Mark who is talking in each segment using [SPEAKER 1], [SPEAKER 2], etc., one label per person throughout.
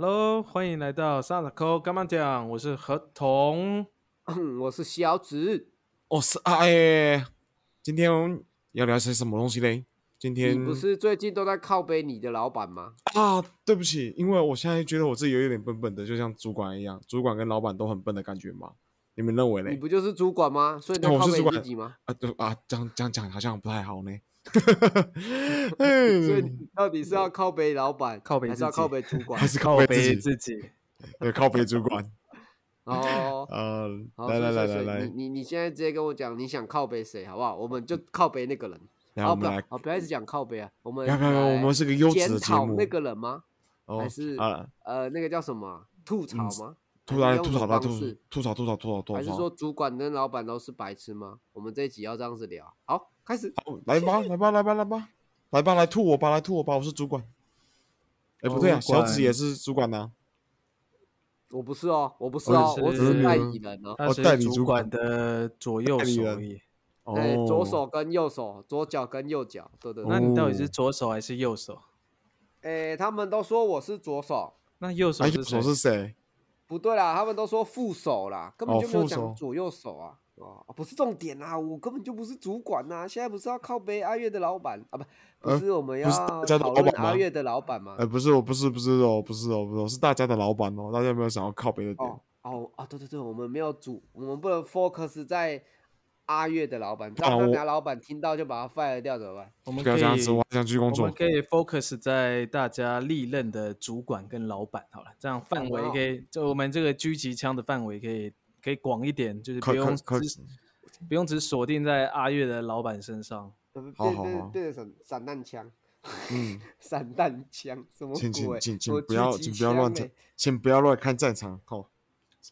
[SPEAKER 1] Hello，欢迎来到萨拉科干嘛讲？我是何童。
[SPEAKER 2] 我是小紫。
[SPEAKER 3] 我是哎，今天要聊些什么东西嘞？今天
[SPEAKER 2] 你不是最近都在靠背你的老板吗？
[SPEAKER 3] 啊，对不起，因为我现在觉得我自己有一点笨笨的，就像主管一样，主管跟老板都很笨的感觉嘛。你们认为嘞？
[SPEAKER 2] 你不就是主管吗？所以你靠背
[SPEAKER 3] 我是主管
[SPEAKER 2] 自己吗？
[SPEAKER 3] 啊，对啊，这样这样讲好像不太好呢。
[SPEAKER 2] 所以你到底是要靠背老板，
[SPEAKER 1] 靠背
[SPEAKER 2] 还是要靠背主管
[SPEAKER 3] 还？是
[SPEAKER 1] 靠背
[SPEAKER 3] 自己，
[SPEAKER 1] 自己。
[SPEAKER 3] 对，靠背主管。
[SPEAKER 2] 哦，
[SPEAKER 3] 呃，
[SPEAKER 2] 好，
[SPEAKER 3] 来来来来来，
[SPEAKER 2] 你你你现在直接跟我讲你想靠背谁，好不好？我们就靠背那个人。好，不要
[SPEAKER 3] 然后我们来，
[SPEAKER 2] 好，不要一直讲靠背啊，我们
[SPEAKER 3] 不要不要，我
[SPEAKER 2] 来
[SPEAKER 3] 们是个优质
[SPEAKER 2] 检
[SPEAKER 3] 的节目
[SPEAKER 2] 讨那。个人吗？
[SPEAKER 3] 哦
[SPEAKER 2] 还是
[SPEAKER 3] 啊，
[SPEAKER 2] 呃，那个叫什么啊？吐槽
[SPEAKER 3] 嗯
[SPEAKER 2] 吗？
[SPEAKER 3] 吐槽吐槽吐槽吐槽吐槽吐槽。
[SPEAKER 2] 还是说主管跟老板都是白痴吗？我们这一集要这样子聊。好，开始。
[SPEAKER 3] 好，来吧，来吧，来吧，来吧，来吧，来吐我吧，来吐我吧，我是主管。哎，不对啊，小紫也是主管呐。
[SPEAKER 2] 我不是哦，我不是
[SPEAKER 3] 哦
[SPEAKER 2] 哦，我只是
[SPEAKER 3] 是
[SPEAKER 2] 代理人哦。
[SPEAKER 3] 代理主
[SPEAKER 1] 管
[SPEAKER 3] 管
[SPEAKER 1] 的左右手而已。
[SPEAKER 2] 对，
[SPEAKER 3] 哦，
[SPEAKER 2] 左手跟右手，左脚跟右脚，对对对。
[SPEAKER 1] 那你到底
[SPEAKER 3] 哦
[SPEAKER 1] 是左手还是右手？
[SPEAKER 2] 哎，他们都说我是左手，
[SPEAKER 1] 那右手
[SPEAKER 3] 哎，
[SPEAKER 1] 是谁？
[SPEAKER 3] 是谁？
[SPEAKER 2] 不对啦，他们都说副手啦，根本
[SPEAKER 3] 哦
[SPEAKER 2] 就没有讲左右手啊。哦，不是重点啊，我根本就不是主管呐、现在不是要靠背阿月的老板啊，不，不
[SPEAKER 3] 呃
[SPEAKER 2] 是我们要讨论
[SPEAKER 3] 老板
[SPEAKER 2] 阿月的老板吗？
[SPEAKER 3] 哎，不是我，不是，不是哦，不是哦，不是哦，是大家的老板哦。大家有没有想要靠背的点
[SPEAKER 2] 哦？哦啊，对对对，我们没有主，我们不能 focus 在阿月的老板，这样
[SPEAKER 3] 啊我
[SPEAKER 2] 那等下老板听到就把他 fire 掉怎么办？
[SPEAKER 1] 我们可以
[SPEAKER 3] 不要这样子，我还想继续工作
[SPEAKER 1] 我们。可以 focus 在大家历任的主管跟老板好了，这样范围
[SPEAKER 2] 哦
[SPEAKER 1] 可以，就我们这个狙击枪的范围可以可以广一点，就是
[SPEAKER 3] 可
[SPEAKER 1] 不用
[SPEAKER 3] 可可
[SPEAKER 1] 只不用只锁定在阿月的老板身上。
[SPEAKER 3] 好好好
[SPEAKER 2] 变成散散弹枪，
[SPEAKER 3] 嗯，
[SPEAKER 2] 散弹枪什么
[SPEAKER 3] 请请
[SPEAKER 2] 鬼？
[SPEAKER 3] 请请不要请不要乱
[SPEAKER 2] 枪欸，
[SPEAKER 3] 请不要乱看战场
[SPEAKER 2] 好。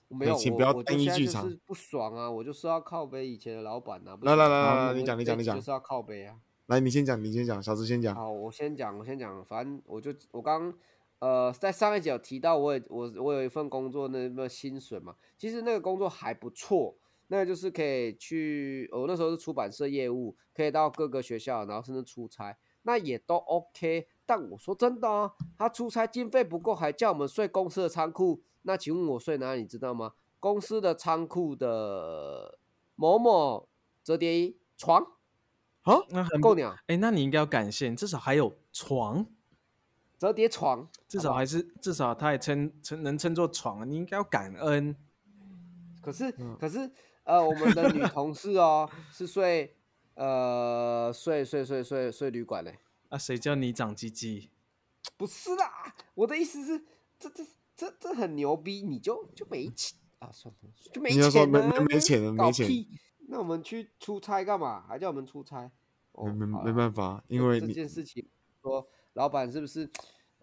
[SPEAKER 2] 没有，
[SPEAKER 3] 请
[SPEAKER 2] 我
[SPEAKER 3] 不要单一剧场
[SPEAKER 2] 就是不爽啊！我就是要靠背以前的老板啊！
[SPEAKER 3] 来来来来来你讲你讲你讲
[SPEAKER 2] 就是要靠背啊！
[SPEAKER 3] 来，你先讲，你先讲，小智先讲。
[SPEAKER 2] 好，我先讲，我先讲，反正我就我刚呃在上一集有提到我也，我我有一份工作，那那薪水嘛，其实那个工作还不错，那个就是可以去，我那时候是出版社业务，可以到各个学校，然后甚至出差，那也都 OK。但我说真的啊，他出差经费不够，还叫我们睡公司的仓库，那请问我睡哪里，你知道吗？公司的仓库的某某折叠衣床
[SPEAKER 3] 啊，
[SPEAKER 1] 那
[SPEAKER 2] 够鸟，
[SPEAKER 1] 哎，那你应该要感谢，至少还有床，
[SPEAKER 2] 折叠床，
[SPEAKER 1] 至少还是至少它也称称能称作床啊，你应该要感恩。
[SPEAKER 2] 可是、
[SPEAKER 3] 嗯
[SPEAKER 2] 可是呃，我们的女同事哦 是睡呃睡睡睡睡睡旅馆嘞，
[SPEAKER 1] 啊，谁叫你长鸡鸡？
[SPEAKER 2] 不是啦，我的意思是这这这这很牛逼，你就就没钱啊，算了，就没
[SPEAKER 3] 你要说没
[SPEAKER 2] 钱了，
[SPEAKER 3] 没没钱了没钱
[SPEAKER 2] 屁那我们去出差干嘛？还叫我们出差？哦
[SPEAKER 3] 没没没办法，因为这
[SPEAKER 2] 件事情，说老板是不是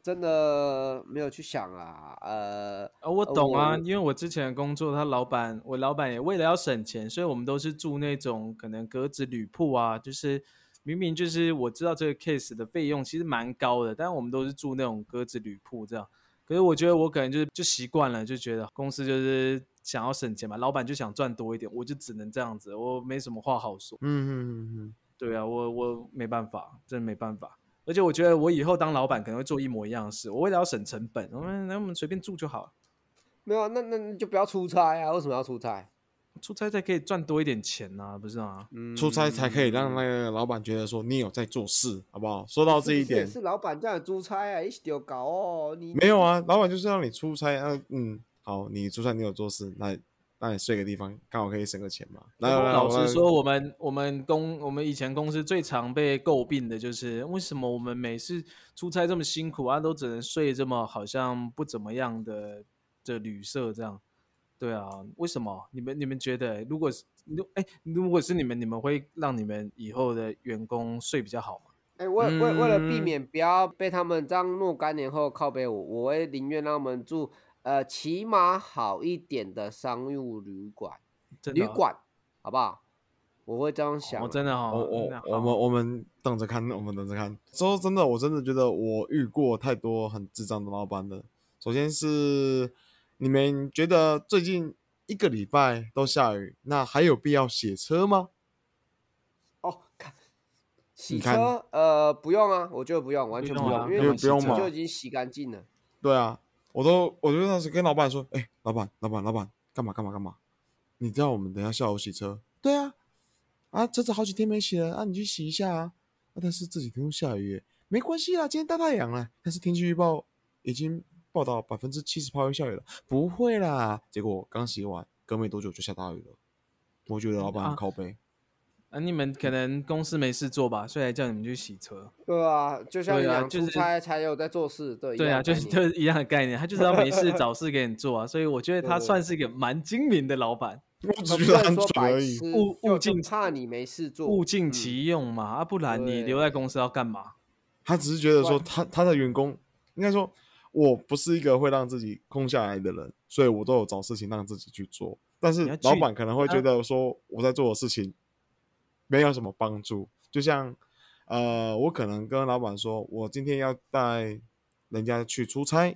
[SPEAKER 2] 真的没有去想啊？呃，
[SPEAKER 1] 哦，我
[SPEAKER 2] 呃
[SPEAKER 1] 懂啊，因为我之前的工作，他老板，我老板也为了要省钱，所以我们都是住那种可能格子旅铺啊，就是明明就是我知道这个 case 的费用其实蛮高的，但我们都是住那种格子旅铺这样。可是我觉得我可能就是就习惯了，就觉得公司就是想要省钱嘛，老板就想赚多一点，我就只能这样子，我没什么话好说。
[SPEAKER 3] 嗯嗯嗯嗯，
[SPEAKER 1] 对啊，我我没办法，真的没办法。而且我觉得我以后当老板可能会做一模一样的事，我为了要省成本，我们那我们随便住就好了。
[SPEAKER 2] 没有啊，那那那就不要出差啊！为什么要出差？
[SPEAKER 1] 出差才可以赚多一点钱呐、不是吗？
[SPEAKER 2] 嗯
[SPEAKER 3] 出差才可以让那个老板觉得说你有在做事，好不好？说到这一点，
[SPEAKER 2] 是老板叫你出差啊，一起丢搞哦。你
[SPEAKER 3] 没有啊，老板就是让你出差，啊，嗯，好，你出差你有做事，那那你睡个地方，刚好可以省个钱嘛。来来来，我
[SPEAKER 1] 老实说，我们我们公我们以前公司最常被诟病的就是为什么我们每次出差这么辛苦啊，都只能睡这么好像不怎么样的的旅社这样。对啊，为什么？你们你们觉得，如果是如哎，如果是你们，你们会让你们以后的员工睡比较好吗？
[SPEAKER 2] 哎、为为为了避
[SPEAKER 1] 嗯
[SPEAKER 2] 免不要被他们这样若干年后靠背我，我会宁愿让他们住呃起码好一点的商务旅馆，
[SPEAKER 1] 真的哦
[SPEAKER 2] 旅馆好不好？我会这样想我、
[SPEAKER 1] 哦，真的哦，
[SPEAKER 3] 我我我们我们等着看，我们等着看。说真的，我真的觉得我遇过太多很智障的老板了。首先是你们觉得最近一个礼拜都下雨，那还有必要洗车吗？
[SPEAKER 2] 哦，看洗车呃不用啊，我觉得不用，完全不用，
[SPEAKER 1] 不用啊
[SPEAKER 2] 因为
[SPEAKER 3] 因为不用嘛
[SPEAKER 2] 洗车就已经洗干净了。
[SPEAKER 3] 对啊，我都我就当时跟老板说，哎、老板，老板，老板，干嘛干嘛干嘛？你知道我们等一下下午洗车？对啊，啊，车子好几天没洗了，啊，你去洗一下啊。啊，但是这几天都下雨，没关系啦，今天大太阳了。但是天气预报已经报道百分之七十八会下雨了，不会啦。结果刚洗完，隔没多久就下大雨了。我觉得老板靠背。
[SPEAKER 1] 啊，你们可能公司没事做吧，所以才叫你们去洗车。
[SPEAKER 2] 对啊，就像你讲，
[SPEAKER 1] 对啊就是
[SPEAKER 2] 出差才有在做事，对，一
[SPEAKER 1] 对啊，就是就是一样的概念，他就是要没事找事给你做啊，所以我觉得他算是一个蛮精明的老板，
[SPEAKER 3] 我只
[SPEAKER 2] 他不
[SPEAKER 3] 觉得很
[SPEAKER 2] 能说白
[SPEAKER 3] 蠢而已。
[SPEAKER 2] 痴
[SPEAKER 1] 物
[SPEAKER 2] 就
[SPEAKER 1] 物尽
[SPEAKER 2] 就怕你没事做，
[SPEAKER 1] 物尽
[SPEAKER 2] 嗯
[SPEAKER 1] 其用嘛，啊，不然你
[SPEAKER 2] 对
[SPEAKER 1] 留在公司要干嘛？
[SPEAKER 3] 他只是觉得说
[SPEAKER 2] 对
[SPEAKER 3] 他他的员工应该说，我不是一个会让自己空下来的人，所以我都有找事情让自己去做。但是老板可能会觉
[SPEAKER 1] 啊
[SPEAKER 3] 得说我在做的事情没有什么帮助，就像呃，我可能跟老板说，我今天要带人家去出差，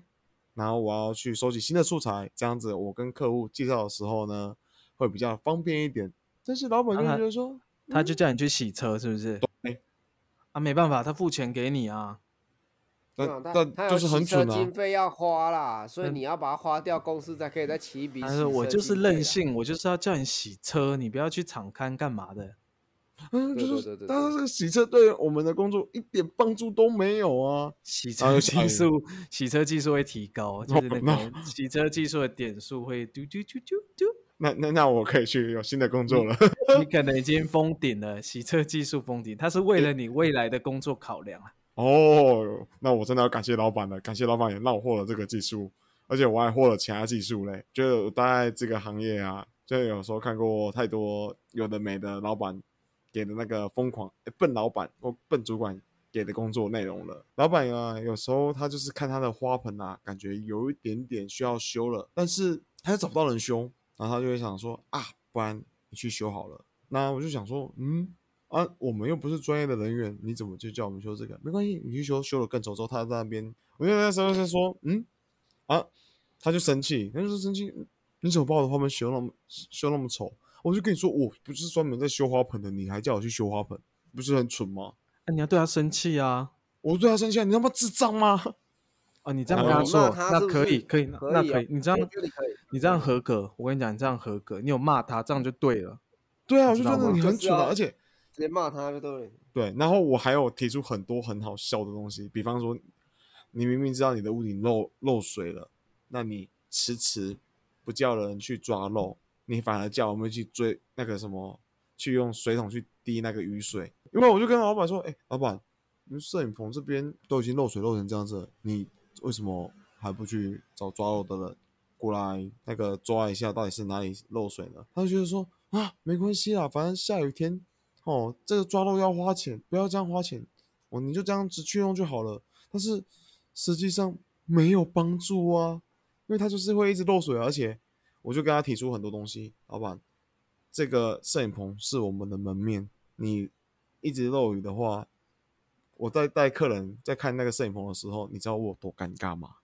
[SPEAKER 3] 然后我要去收集新的素材，这样子我跟客户介绍的时候呢，会比较方便一点。但是老板就觉得说，
[SPEAKER 1] 他就叫你去洗车，是不是？
[SPEAKER 3] 对。
[SPEAKER 1] 啊，没办法，他付钱给你啊。
[SPEAKER 2] 对啊
[SPEAKER 3] 但但就是很
[SPEAKER 2] 洗车
[SPEAKER 3] 蠢啊
[SPEAKER 2] 经。费要花啦，所以
[SPEAKER 1] 嗯
[SPEAKER 2] 你要把它花掉，公司才可以再起一笔
[SPEAKER 1] 但是我就是。任性，我就是要叫你洗车，你不要去厂刊干嘛的。
[SPEAKER 3] 嗯，就是，但是这个洗车对我们的工作一点帮助都没有啊。
[SPEAKER 1] 洗车技术，洗车技术会提高，就是那
[SPEAKER 3] 那
[SPEAKER 1] 个洗车技术的点数会嘟嘟嘟嘟嘟。
[SPEAKER 3] 那那那我可以去有新的工作了。
[SPEAKER 1] 你可能已经封顶了，洗车技术封顶，它是为了你未来的工作考量啊。
[SPEAKER 3] 哦，那我真的要感谢老板了，感谢老板也让我获了这个技术，而且我还获了其他技术嘞。就我待在这个行业啊，就有时候看过太多有的没的老板给的那个疯狂、诶笨老板或笨主管给的工作内容了。老板啊，有时候他就是看他的花盆啊，感觉有一点点需要修了，但是他又找不到人修，然后他就会想说啊，不然你去修好了。那我就想说，嗯，啊，我们又不是专业的人员，你怎么就叫我们修这个？没关系，你去修，修了更丑之后，他在那边，我就那时候就说，嗯，啊，他就生气，他就说生气，你怎么把我的花盆修那么修那么丑？我就跟你说，我不是专门在修花盆的，你还叫我去修花盆，不是很蠢吗？
[SPEAKER 1] 那、你要对他生气啊！
[SPEAKER 3] 我对他生气啊，你他妈智障吗？
[SPEAKER 1] 啊，你这样跟他说，
[SPEAKER 2] 他
[SPEAKER 1] 那可以，可以，那
[SPEAKER 2] 可以啊
[SPEAKER 1] 那可以，你这样你这样合格，我跟你讲，你这样合格，你有骂他，这样就对了。
[SPEAKER 3] 对啊，我就觉得你很蠢啊，而且
[SPEAKER 2] 直接骂他就对了。
[SPEAKER 3] 对，然后我还有提出很多很好笑的东西，比方说，你明明知道你的屋顶漏漏水了，那你迟迟不叫人去抓漏，你反而叫我们去追那个什么，去用水桶去滴那个雨水。因为我就跟老板说，哎、老板，你摄影棚这边都已经漏水漏成这样子，你为什么还不去找抓漏的人过来那个抓一下，到底是哪里漏水呢？他就觉得说啊，没关系啦，反正下雨天哦，这个抓漏要花钱，不要这样花钱，哦，你就这样子去用就好了。但是实际上没有帮助啊，因为它就是会一直漏水，而且我就跟他提出很多东西，老板，这个摄影棚是我们的门面，你一直漏雨的话，我在带客人在看那个摄影棚的时候，你知道我有多尴尬吗？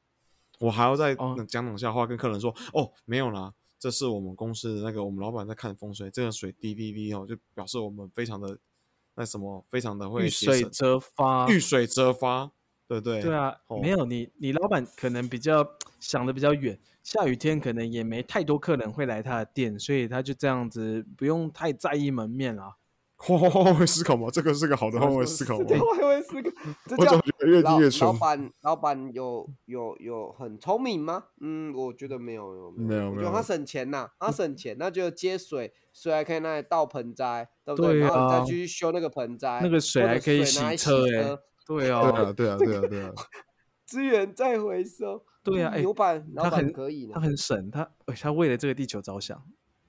[SPEAKER 3] 我还要再
[SPEAKER 1] 哦
[SPEAKER 3] 讲冷笑话跟客人说，哦，没有啦，这是我们公司的那个我们老板在看风水，这个水滴滴滴哦，就表示我们非常的那什么，非常的会
[SPEAKER 1] 遇水则发，
[SPEAKER 3] 遇水则发，对不对？
[SPEAKER 1] 对啊，
[SPEAKER 3] 哦
[SPEAKER 1] 没有你，你老板可能比较想的比较远，下雨天可能也没太多客人会来他的店，所以他就这样子不用太在意门面了。
[SPEAKER 3] 换位思考嘛，这个是个好的换位思考嘛。
[SPEAKER 2] 换位思考，这叫
[SPEAKER 3] 我总觉得越
[SPEAKER 2] 老
[SPEAKER 3] 听越蠢
[SPEAKER 2] 老。板老板有有有很聪明吗？嗯，我觉得没有，有
[SPEAKER 3] 没有没有
[SPEAKER 2] 我觉得他省钱呐，他省钱，那就接水，水还可以拿来倒盆栽，对不对？
[SPEAKER 1] 对
[SPEAKER 2] 然后再去修那个盆栽，
[SPEAKER 1] 那个水还可以洗车对啊，
[SPEAKER 3] 对啊，对啊，对啊。
[SPEAKER 2] 资源再回收。
[SPEAKER 1] 对啊，哎、
[SPEAKER 2] 牛板老
[SPEAKER 1] 他很
[SPEAKER 2] 板可以呢
[SPEAKER 1] 他，很省，他哎他为了这个地球着想。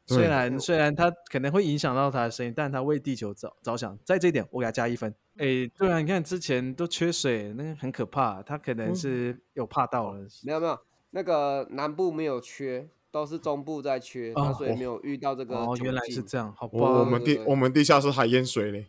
[SPEAKER 1] 虽然虽然他可能会影响到他的生意，但他为地球着着想，在这一点我给他加一分。哎，对啊，你看之前都缺水，那个很可怕，他可能
[SPEAKER 3] 嗯
[SPEAKER 1] 是有怕到了。
[SPEAKER 2] 没有没有，那个南部没有缺，都是中部在缺，所以没有遇到这个
[SPEAKER 1] 哦，原来是这样，好吧。
[SPEAKER 3] 我我们地我们地下室还淹水嘞。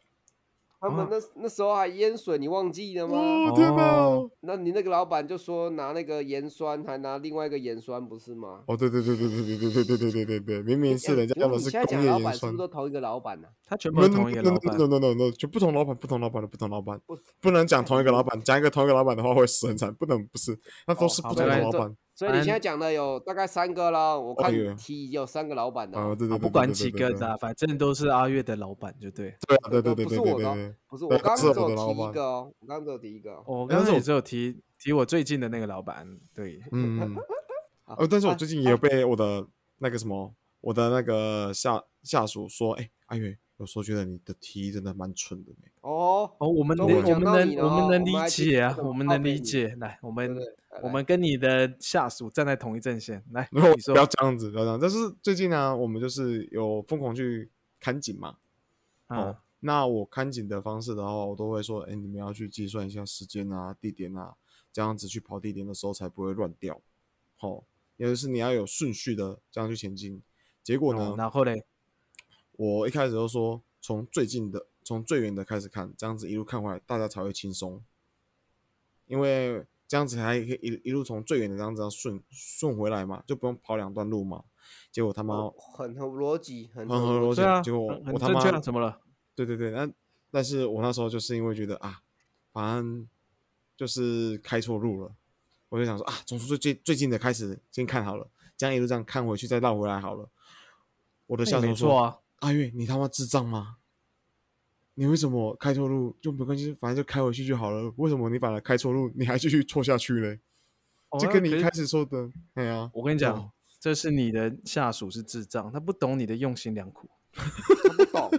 [SPEAKER 2] 他们那那时候还淹水，你忘记了吗？
[SPEAKER 3] 哦天哪！
[SPEAKER 1] 哦
[SPEAKER 2] 那你那个老板就说拿那个盐酸，还拿另外一个盐酸，不是吗？
[SPEAKER 3] 哦，对对对对对对对对对对对对对，明明是人家
[SPEAKER 2] 哎
[SPEAKER 3] 用的是
[SPEAKER 2] 你现在讲
[SPEAKER 3] 工业盐酸
[SPEAKER 2] 老板是不是。都同一个老板呢、
[SPEAKER 1] 他全部都同一个老板
[SPEAKER 3] no no no no no，就不同老板，不同老板的不同老板
[SPEAKER 2] 不，
[SPEAKER 3] 不能讲同一个老板，讲一个同一个老板的话会死很惨，不能不是，那都是
[SPEAKER 2] 哦
[SPEAKER 3] 不同的老板。
[SPEAKER 2] 所以你现在讲的有大概三个了，我看
[SPEAKER 3] 提有
[SPEAKER 2] 三个老板的
[SPEAKER 3] 啊，
[SPEAKER 2] 哦，
[SPEAKER 3] 对对对，
[SPEAKER 1] 啊不管几个的啊，反正都是阿月的老板，就对。
[SPEAKER 3] 对啊对对
[SPEAKER 2] 呃
[SPEAKER 3] 对对
[SPEAKER 2] 不是我的哦
[SPEAKER 3] 对对对，
[SPEAKER 2] 不是我刚刚只有提一个哦，我刚刚只有提一个哦。
[SPEAKER 1] 我
[SPEAKER 3] 但是我
[SPEAKER 1] 刚刚也只有提提我最近的那个老板，对，
[SPEAKER 3] 嗯，
[SPEAKER 2] 好
[SPEAKER 3] 呃，但是我
[SPEAKER 2] 啊
[SPEAKER 3] 最近也有被我的那个什么，我的那个下下属说，哎，阿月，有时候觉得你的题真的蛮蠢的呢。
[SPEAKER 2] 哦，
[SPEAKER 1] 哦，我们能我们能我们能理解啊，我们能理解。来，我们我们跟你的下属站在同一阵线。来，
[SPEAKER 3] 然后
[SPEAKER 1] 你说
[SPEAKER 3] 不要这样子，不要这样。但是最近呢，我们就是有疯狂去看景嘛。哦
[SPEAKER 1] 啊，，
[SPEAKER 3] 那我看景的方式的话，我都会说，哎，你们要去计算一下时间啊、地点啊，这样子去跑地点的时候才不会乱掉。好、也就是你要有顺序的这样去前进。结果呢，
[SPEAKER 1] 哦然后嘞，
[SPEAKER 3] 我一开始就说从最近的、从最远的开始看，这样子一路看回来，大家才会轻松，因为这样子还可以一一路从最远的这样子顺顺回来嘛，就不用跑两段路嘛。结果他妈
[SPEAKER 2] 哦很合逻辑，很
[SPEAKER 3] 很合逻辑结果我他妈
[SPEAKER 1] 怎么了？
[SPEAKER 3] 对对对，那但是我那时候就是因为觉得啊，反正就是开错路了，我就想说啊，从最最最近的开始先看好了，这样一路这样看回去再绕回来好了。我的
[SPEAKER 1] 那也没
[SPEAKER 3] 下属说
[SPEAKER 1] 错啊，
[SPEAKER 3] 阿月，你他妈智障吗？你为什么开错路就没关系，反正就开回去就好了。为什么你反而开错路，你还继续错下去嘞？
[SPEAKER 1] 哦那可是
[SPEAKER 3] 就跟你一开始说的，哎呀，
[SPEAKER 1] 我跟你讲
[SPEAKER 3] 哦，
[SPEAKER 1] 这是你的下属是智障，他不懂你的用心良苦，
[SPEAKER 2] 他不懂，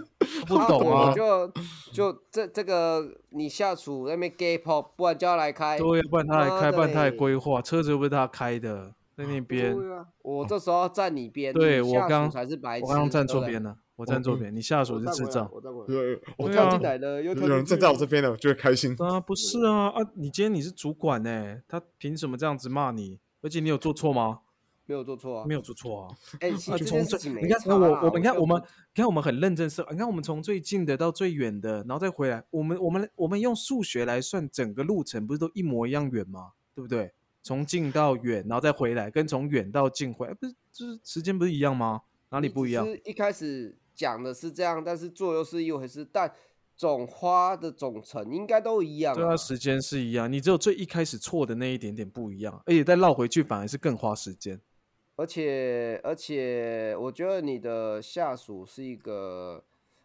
[SPEAKER 1] 他不懂啊。
[SPEAKER 2] 就就这这个你下属那边 gay pop，不然叫他来开。
[SPEAKER 1] 对，不然他来开，不然他来规划，车子又不是他开的，在那边。
[SPEAKER 2] 啊，我这时候站你边，
[SPEAKER 1] 对我刚
[SPEAKER 2] 才是白痴。
[SPEAKER 1] 我刚刚站错边了，我站错
[SPEAKER 3] 嗯
[SPEAKER 1] 边，你下属
[SPEAKER 2] 我站回来
[SPEAKER 1] 是智障。
[SPEAKER 2] 我站回来，
[SPEAKER 3] 对，我
[SPEAKER 2] 我跳进来了，又跳
[SPEAKER 3] 有人站在我这边了，我就会开心。
[SPEAKER 1] 啊，不是啊啊！你今天你是主管呢、他凭什么这样子骂你？而且你有做错吗？
[SPEAKER 2] 没有做错啊
[SPEAKER 1] 没。有做错啊。
[SPEAKER 2] 哎，
[SPEAKER 1] 从最你看，我我们看我们你看我们很认真是，你看我们从最近的到最远的，然后再回来，我们我们我们用数学来算整个路程，不是都一模一样远吗？对不对？从近到远，然后再回来，跟从远到近回来，不是就是时间不是一样吗？哪里不一样？
[SPEAKER 2] 只是一开始讲的是这样，但是做又是一回事，但总花的总成应该都一样
[SPEAKER 1] 对啊，时间是一样，你只有最一开始错的那一点点不一样，而且再绕回去反而是更花时间。
[SPEAKER 2] 而且而且，我觉得你的下属是一个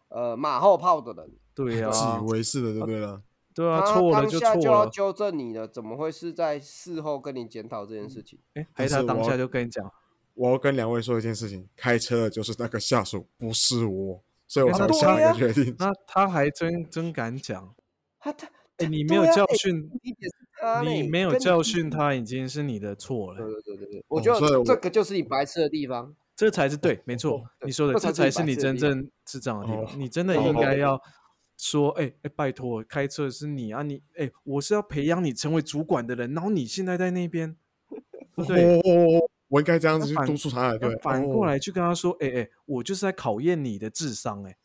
[SPEAKER 2] 呃马后炮的人，
[SPEAKER 1] 对啊
[SPEAKER 3] 自
[SPEAKER 1] 啊
[SPEAKER 3] 以，为是的，对不对了？
[SPEAKER 1] 对啊，
[SPEAKER 2] 他
[SPEAKER 1] 错就错
[SPEAKER 2] 下就要
[SPEAKER 1] 了。
[SPEAKER 2] 纠正你了，怎么会是在事后跟你检讨这件事情？
[SPEAKER 1] 哎，还是他当下就跟你讲，
[SPEAKER 3] 我要跟两位说一件事情，开车的就是那个下属，不是我，所以我
[SPEAKER 1] 哎
[SPEAKER 3] 才
[SPEAKER 2] 对
[SPEAKER 3] 下一个决定。
[SPEAKER 1] 那他还真真敢讲。
[SPEAKER 2] 他他
[SPEAKER 1] 哎，你没有教
[SPEAKER 2] 哎
[SPEAKER 1] 训，你没有教训他，已经是你的错了。
[SPEAKER 2] 对对对对，我觉得这个就是你白痴的地方。
[SPEAKER 1] 这才是对，没错，你说的，
[SPEAKER 2] 这才是你
[SPEAKER 1] 真正智障的地
[SPEAKER 3] 哦
[SPEAKER 1] 方。你真的
[SPEAKER 3] 哦
[SPEAKER 1] 应该要说，哎哎，拜托，开车是你啊，你哎，我是要培养你成为主管的人，然后你现在在那边，对不对？
[SPEAKER 3] 哦哦哦，我应该这样子去督促他，对
[SPEAKER 1] 要，反过
[SPEAKER 3] 哦
[SPEAKER 1] 来去跟他说，哎哎，我就是在考验你的智商，哎。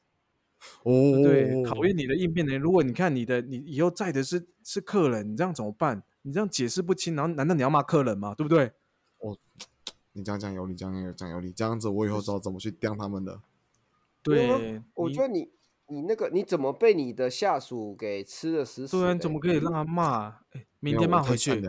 [SPEAKER 3] 哦，
[SPEAKER 1] 对，考验你的应变能力。如果你看你的，你以后载的是是客人，你这样怎么办？你这样解释不清，然后难道你要骂客人吗？对不对？
[SPEAKER 3] 哦你这样讲有理，这样有讲有理，这样子我以后知道怎么去刁他们的。
[SPEAKER 2] 对我觉得你你那个你怎么被你的下属给吃的死死的？
[SPEAKER 1] 对啊，你怎么可以让他骂？哎，明天骂回去。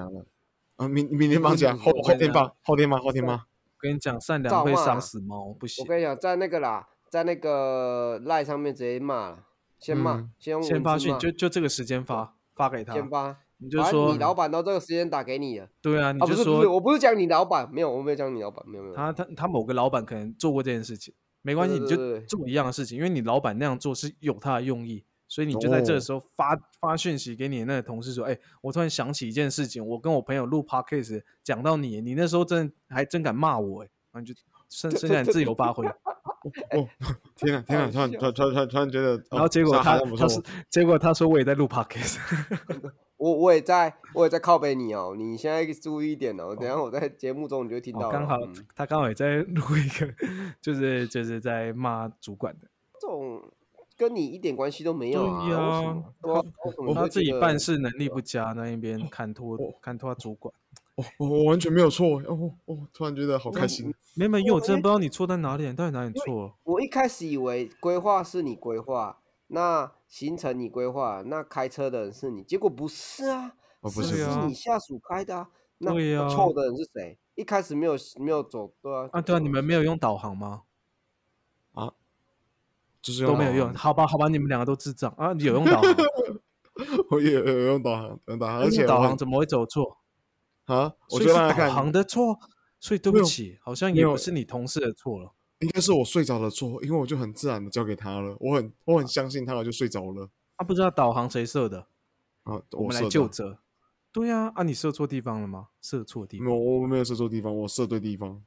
[SPEAKER 3] 啊！明明天帮讲，后后天放，后天骂，后天骂。
[SPEAKER 1] 我跟你讲，善良会杀死猫，不行
[SPEAKER 2] 我。跟你讲，在那个啦，在那个赖上面直接骂了，先骂，
[SPEAKER 3] 嗯
[SPEAKER 2] 先用
[SPEAKER 1] 先发讯，就就这个时间发发给他，
[SPEAKER 2] 先发，
[SPEAKER 1] 你就说
[SPEAKER 2] 你老板到这个时间打给你了
[SPEAKER 1] 对啊，你
[SPEAKER 2] 啊，
[SPEAKER 1] 就说
[SPEAKER 2] 我不是讲你老板，没有，我没有讲你老板，没有没有，
[SPEAKER 1] 他他他某个老板可能做过这件事情，没关系，你就做一样的事情，因为你老板那样做是有他的用意，所以你就在这时候发、发讯息给你的那个同事说，哎、我突然想起一件事情，我跟我朋友录 podcast 讲到你，你那时候真的还真敢骂我、哎，然后你就剩剩下你自由发挥，
[SPEAKER 3] 哦，天啊天啊！突然突然突然突然觉得，
[SPEAKER 1] 然后结果
[SPEAKER 3] 哦
[SPEAKER 1] 他他是结果他说我也在录 podcast，
[SPEAKER 2] 我我也在，我也在靠背你哦，你现在注意一点哦，等一下我在节目中你就会听到了，
[SPEAKER 1] 哦刚好
[SPEAKER 2] 嗯
[SPEAKER 1] 他刚好也在录一个，就是就是在骂主管的，
[SPEAKER 2] 这种跟你一点关系都没有啊，
[SPEAKER 1] 对呀
[SPEAKER 2] 为什么对啊为什么
[SPEAKER 1] 他自己办事能力不佳，那一边看拖
[SPEAKER 3] 哦
[SPEAKER 1] 看拖主管。
[SPEAKER 3] 哦，我我完全没有错哦哦，突然觉得好开心。
[SPEAKER 1] 没有，没有，因为我真的不知道你错在哪里，你到底哪里错了？
[SPEAKER 2] 我一开始以为规划是你规划，那行程你规划，那开车的人是你，结果不是啊，
[SPEAKER 3] 哦不
[SPEAKER 2] 是
[SPEAKER 1] 是啊
[SPEAKER 2] 是你下属开的啊。那
[SPEAKER 1] 对呀
[SPEAKER 2] 错的人是谁？一开始没有没有走，对啊，
[SPEAKER 1] 啊，对啊，你们没有用导航吗？
[SPEAKER 3] 就是
[SPEAKER 1] 都没有用，好吧，好吧，你们两个都智障啊！有用导航，
[SPEAKER 3] 我也有用导航，用导航，而且
[SPEAKER 1] 导航怎么会走错？
[SPEAKER 3] 啊，我
[SPEAKER 1] 所以是导
[SPEAKER 3] 就让他看，
[SPEAKER 1] 航的错，所以对不起，好像也不是你同事的错了。
[SPEAKER 3] 应该是我睡着的错，因为我就很自然的交给他了，我很我很相信他，我就睡着了
[SPEAKER 1] 他不知道导航谁设的，
[SPEAKER 3] 啊。
[SPEAKER 1] 我们来就责。对呀，啊，你设错地方了吗？设错地方。
[SPEAKER 3] 没有，我没有设错地方，我设对地方。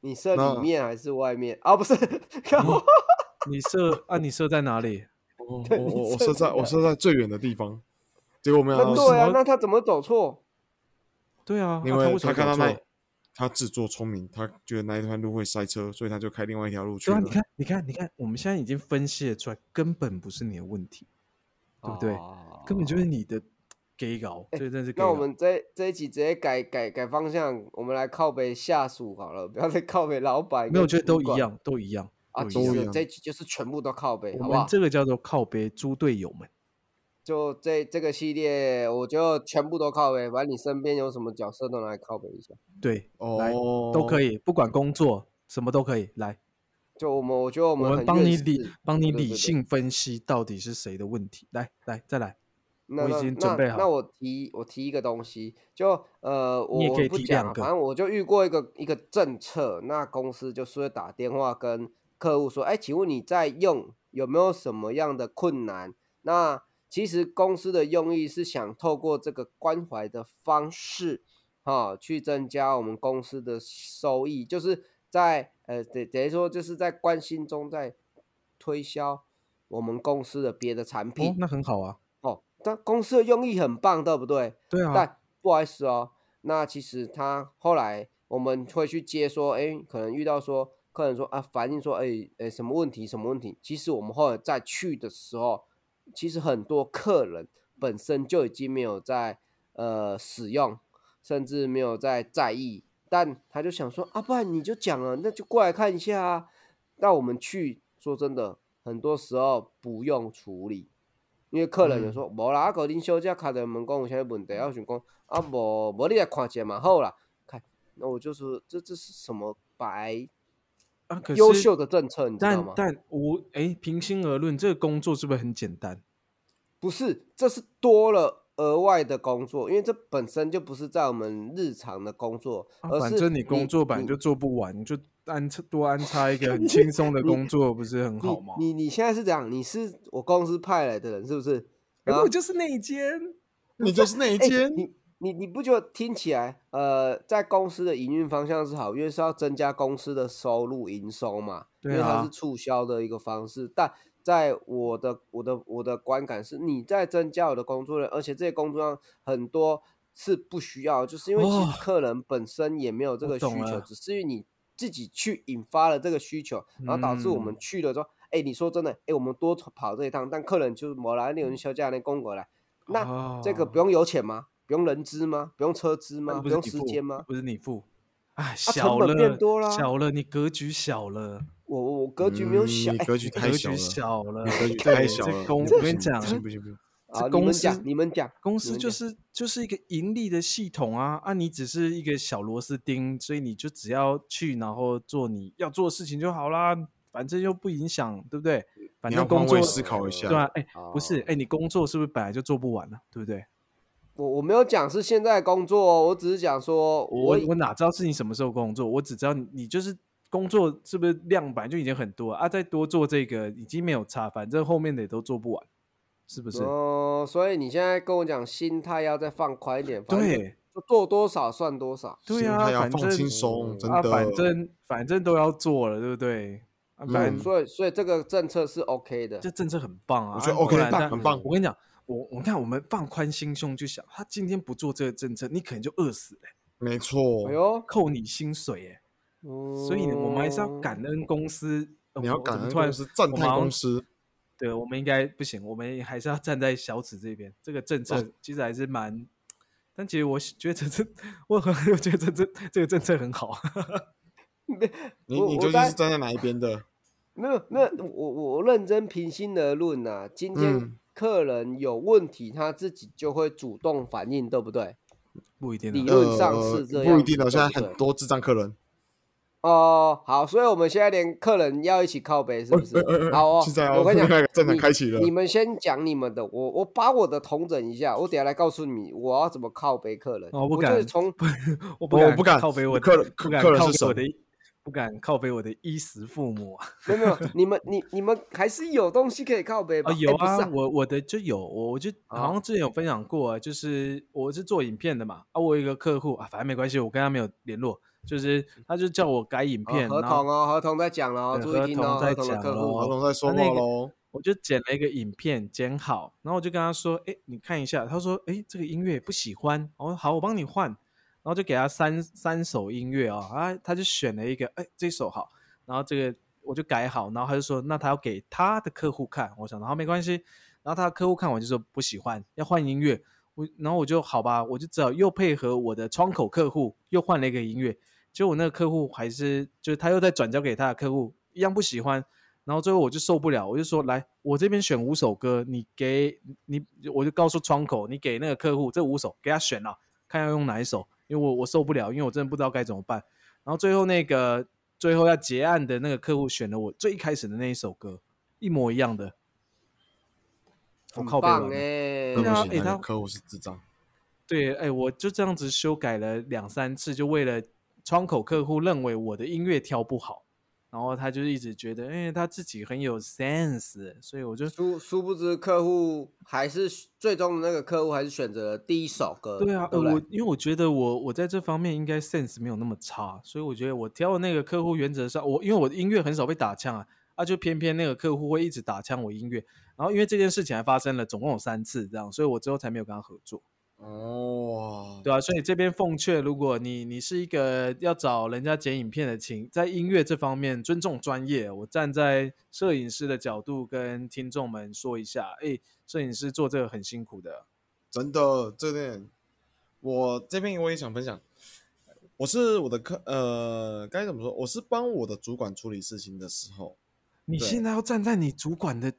[SPEAKER 2] 你设里面还是外面啊？不是，看我
[SPEAKER 1] 你设啊？你设在哪里？
[SPEAKER 3] 我我我
[SPEAKER 2] 设
[SPEAKER 3] 设在我设在最远的地方，结果没想
[SPEAKER 2] 那
[SPEAKER 3] 到
[SPEAKER 2] 对啊
[SPEAKER 1] 什，么
[SPEAKER 2] 那他怎么走错？
[SPEAKER 1] 对啊，
[SPEAKER 3] 因为
[SPEAKER 1] 啊他
[SPEAKER 3] 看到那？他自作聪明，他觉得那一段路会塞车，所以他就开另外一条路去
[SPEAKER 1] 对啊，
[SPEAKER 3] 了。
[SPEAKER 1] 你看，你看，你看，我们现在已经分析了出来，根本不是你的问题，对不对？
[SPEAKER 2] 哦
[SPEAKER 1] 根本就是你的 gay 搞，这真的是 gay 搞。
[SPEAKER 2] 那我们这这一集直接改改改方向，我们来靠北下属好了，不要再靠北老板。
[SPEAKER 1] 没有，我觉得都一样，都一样，
[SPEAKER 2] 啊。
[SPEAKER 1] 都一样。
[SPEAKER 2] 其实
[SPEAKER 3] 都一样
[SPEAKER 2] 这就是全部都靠背，好不好？
[SPEAKER 1] 我们这个叫做靠背猪队友们。
[SPEAKER 2] 就这这个系列，我就全部都靠背，反正你身边有什么角色都来靠背一下。
[SPEAKER 1] 对，来
[SPEAKER 3] 哦，
[SPEAKER 1] 都可以，不管工作什么都可以来，
[SPEAKER 2] 就我们，我觉得我
[SPEAKER 1] 我
[SPEAKER 2] 们
[SPEAKER 1] 帮你理帮你
[SPEAKER 2] 对对对
[SPEAKER 1] 理性分析到底是谁的问题。来来，再来，我已经准备好
[SPEAKER 2] 那那我提我提一个东西，就呃，我
[SPEAKER 1] 也可以提两个
[SPEAKER 2] 反正我就遇过一个一个政策，那公司就是会打电话跟客户说，哎，请问你在用有没有什么样的困难？那其实公司的用意是想透过这个关怀的方式，哈、去增加我们公司的收益，就是在呃等等于说就是在关心中在推销我们公司的别的产品
[SPEAKER 1] 哦，那很好啊。
[SPEAKER 2] 哦，但公司的用意很棒，对不对？
[SPEAKER 1] 对啊，
[SPEAKER 2] 但不好意思哦，那其实他后来我们会去接说，哎，可能遇到说客人说啊，反映说，哎哎什么问题什么问题？其实我们后来再去的时候，其实很多客人本身就已经没有在呃使用，甚至没有在在意，但他就想说啊，不然你就讲了，那就过来看一下啊。那我们去，说真的，很多时候不用处理。因为客人就说无啦，啊，个恁小姐敲电门讲有啥问题，啊我想讲啊，无无你来看一下嘛，好啦，看，那我就说这这是什么白
[SPEAKER 1] 啊，可
[SPEAKER 2] 优秀的政策，你知道吗？
[SPEAKER 1] 但但我哎，平心而论，这个工作是不是很简单？
[SPEAKER 2] 不是，这是多了额外的工作，因为这本身就不是在我们日常的工作，
[SPEAKER 1] 啊
[SPEAKER 2] 而是
[SPEAKER 1] 反正你工作本来就做不完，你就安插多安插一个很 轻松的工作，不是很好吗？
[SPEAKER 2] 你你你现在是这样，你是我公司派来的人，是不是？
[SPEAKER 1] 我就是那一间，
[SPEAKER 3] 你就是那一
[SPEAKER 2] 哎
[SPEAKER 3] 间，
[SPEAKER 2] 你你你不觉得听起来，呃，在公司的营运方向是好，因为是要增加公司的收入营收嘛，因
[SPEAKER 1] 对啊
[SPEAKER 2] 为它是促销的一个方式。但在我的我的我的观感是，你在增加我的工作量，而且这些工作量很多是不需要，就是因为其
[SPEAKER 1] 哦
[SPEAKER 2] 实客人本身也没有这个需求，只是因为你自己去引发了这个需求，然后导致我们
[SPEAKER 1] 嗯
[SPEAKER 2] 去了之后，哎、你说真的，哎、我们多跑这一趟，但客人就是某来那人休假那供过来。那这个不
[SPEAKER 1] 哦
[SPEAKER 2] 用油钱吗？不用人资吗？不用车资吗？
[SPEAKER 1] 不
[SPEAKER 2] 不用时间吗？
[SPEAKER 1] 不是你付，哎，
[SPEAKER 2] 成
[SPEAKER 1] 小
[SPEAKER 2] 本变
[SPEAKER 1] 了，
[SPEAKER 2] 多了
[SPEAKER 1] 小了，你格局小了，
[SPEAKER 2] 我我我格局没有
[SPEAKER 3] 嗯
[SPEAKER 2] 小，
[SPEAKER 3] 格局
[SPEAKER 1] 格局
[SPEAKER 3] 太小了，你格局太小了。
[SPEAKER 1] 公，我跟你讲
[SPEAKER 3] 行不，行不行不行，
[SPEAKER 2] 啊，你
[SPEAKER 1] 这公司
[SPEAKER 2] 们讲，你们讲，
[SPEAKER 1] 公司就是就是一个盈利的系统啊啊！你只是一个小螺丝钉，所以你就只要去，然后做你要做的事情就好啦，反正又不影响，对不对？反正工作
[SPEAKER 3] 思考一下
[SPEAKER 1] 对啊，哎、不是，
[SPEAKER 2] 哦
[SPEAKER 1] 哎、你工作是不是本来就做不完了，对不对？
[SPEAKER 2] 我我没有讲是现在工作哦，我只是讲说
[SPEAKER 1] 我
[SPEAKER 2] 我
[SPEAKER 1] 我哪知道是你什么时候工作？我只知道你你就是工作是不是量本来就已经很多啊？再多做这个已经没有差，反正后面的也都做不完，是不是？
[SPEAKER 2] 哦，所以你现在跟我讲心态要再放宽一点，
[SPEAKER 1] 对
[SPEAKER 2] 就做多少算多少。
[SPEAKER 1] 对啊，
[SPEAKER 3] 心态要
[SPEAKER 1] 反正
[SPEAKER 3] 放轻松，真
[SPEAKER 1] 啊，
[SPEAKER 3] 的。
[SPEAKER 1] 反正反正都要做了，对不对？啊，反
[SPEAKER 3] 嗯
[SPEAKER 2] 所以所以这个政策是 OK 的
[SPEAKER 1] 这。政策很棒啊，
[SPEAKER 3] 我觉得 OK，
[SPEAKER 1] 然但
[SPEAKER 3] 棒很棒
[SPEAKER 1] 我跟你讲，我我看我们放宽心胸去想，他今天不做这个政策，你可能就饿死了、
[SPEAKER 3] 没错
[SPEAKER 2] 哎，呦，
[SPEAKER 1] 扣你薪水哎、所以我们还是要感恩公司。
[SPEAKER 3] 你要感恩
[SPEAKER 1] 怎么突然
[SPEAKER 3] 公司，赞叹
[SPEAKER 1] 我们好像
[SPEAKER 3] 公司。
[SPEAKER 1] 对，我们应该不行，我们还是要站在小指这边。这个政策
[SPEAKER 3] 哦
[SPEAKER 1] 其实还是蛮，但其实我觉得这这，我很我觉得这这这个政策很好。
[SPEAKER 3] 你你究竟是站在哪一边的？
[SPEAKER 2] 没有，那我我认真平心而论呐、今天
[SPEAKER 3] 嗯
[SPEAKER 2] 客人有问题，他自己就会主动反应，对不对？
[SPEAKER 1] 不一定啊
[SPEAKER 2] 理论上是这样
[SPEAKER 3] 呃不一定的，
[SPEAKER 2] 子
[SPEAKER 3] 现在很多智障客人。
[SPEAKER 2] 哦，好，所以我们现在连客人要一起靠背，是不是？好哦，
[SPEAKER 3] 现在哦
[SPEAKER 2] 我跟你讲，
[SPEAKER 3] 那个战场开启了
[SPEAKER 2] 你们先讲你们的，我我把我的同整一下，我等下来告诉你我要怎么靠背客人。我
[SPEAKER 1] 哦不敢
[SPEAKER 2] 就是从
[SPEAKER 1] 我不敢
[SPEAKER 3] 我不敢
[SPEAKER 1] 靠背我的
[SPEAKER 3] 客人客人是神
[SPEAKER 1] 靠背我的不敢靠背我的衣食父母啊。
[SPEAKER 2] 没有没有，你们你你们还是有东西可以靠背吧？
[SPEAKER 1] 啊，有啊，我我的就有，我我就好像之前有分享过啊，就是我是做影片的嘛，啊，我有一个客户啊，反正没关系，我跟他没有联络，就是他就叫我改影片，
[SPEAKER 2] 哦合同哦，合同在讲了哦，注意听哦，合
[SPEAKER 1] 合同在讲
[SPEAKER 3] 合同在说
[SPEAKER 1] 他那个
[SPEAKER 3] 话喽。
[SPEAKER 1] 我就剪了一个影片，剪好，然后我就跟他说：“哎，你看一下。”他说：“哎，这个音乐不喜欢。”我说：“好，我帮你换。”然后就给他三三首音乐啊、啊，他就选了一个，哎，这首好，然后这个我就改好，然后他就说：“那他要给他的客户看。”我想，然后没关系，然后他的客户看完就说不喜欢，要换音乐。我然后我就好吧，我就只好又配合我的窗口客户又换了一个音乐，结果我那个客户还是就是他又再转交给他的客户，一样不喜欢。然后最后我就受不了，我就说来，我这边选五首歌，你给你，我就告诉窗口，你给那个客户这五首给他选了，看要用哪一首，因为我我受不了，因为我真的不知道该怎么办。然后最后那个最后要结案的那个客户选了我最一开始的那一首歌，一模一样的，我
[SPEAKER 2] 很
[SPEAKER 1] 靠背完了
[SPEAKER 2] 棒哎
[SPEAKER 3] 对，不起，
[SPEAKER 1] 对啊诶他
[SPEAKER 3] 那客户是智障。
[SPEAKER 1] 对，哎，我就这样子修改了两三次，就为了窗口客户认为我的音乐挑不好，然后他就一直觉得，因为，他自己很有 sense，所以我就
[SPEAKER 2] 殊殊不知客户还是最终的那个客户还是选择了第一首歌，
[SPEAKER 1] 对啊，
[SPEAKER 2] 对对？
[SPEAKER 1] 呃我因为我觉得我我在这方面应该 sense 没有那么差，所以我觉得我挑的那个客户原则上，我因为我的音乐很少被打枪啊，啊，就偏偏那个客户会一直打枪我音乐，然后因为这件事情还发生了总共有三次这样，所以我之后才没有跟他合作。
[SPEAKER 3] 哦，
[SPEAKER 1] 对啊，所以这边奉劝，如果你你是一个要找人家剪影片的，请在音乐这方面尊重专业。我站在摄影师的角度跟听众们说一下，哎，摄影师做这个很辛苦的。
[SPEAKER 3] 真的这点，我这边我也想分享。我是我的客，呃，该怎么说？我是帮我的主管处理事情的时候，
[SPEAKER 1] 你现在要站在你主管的，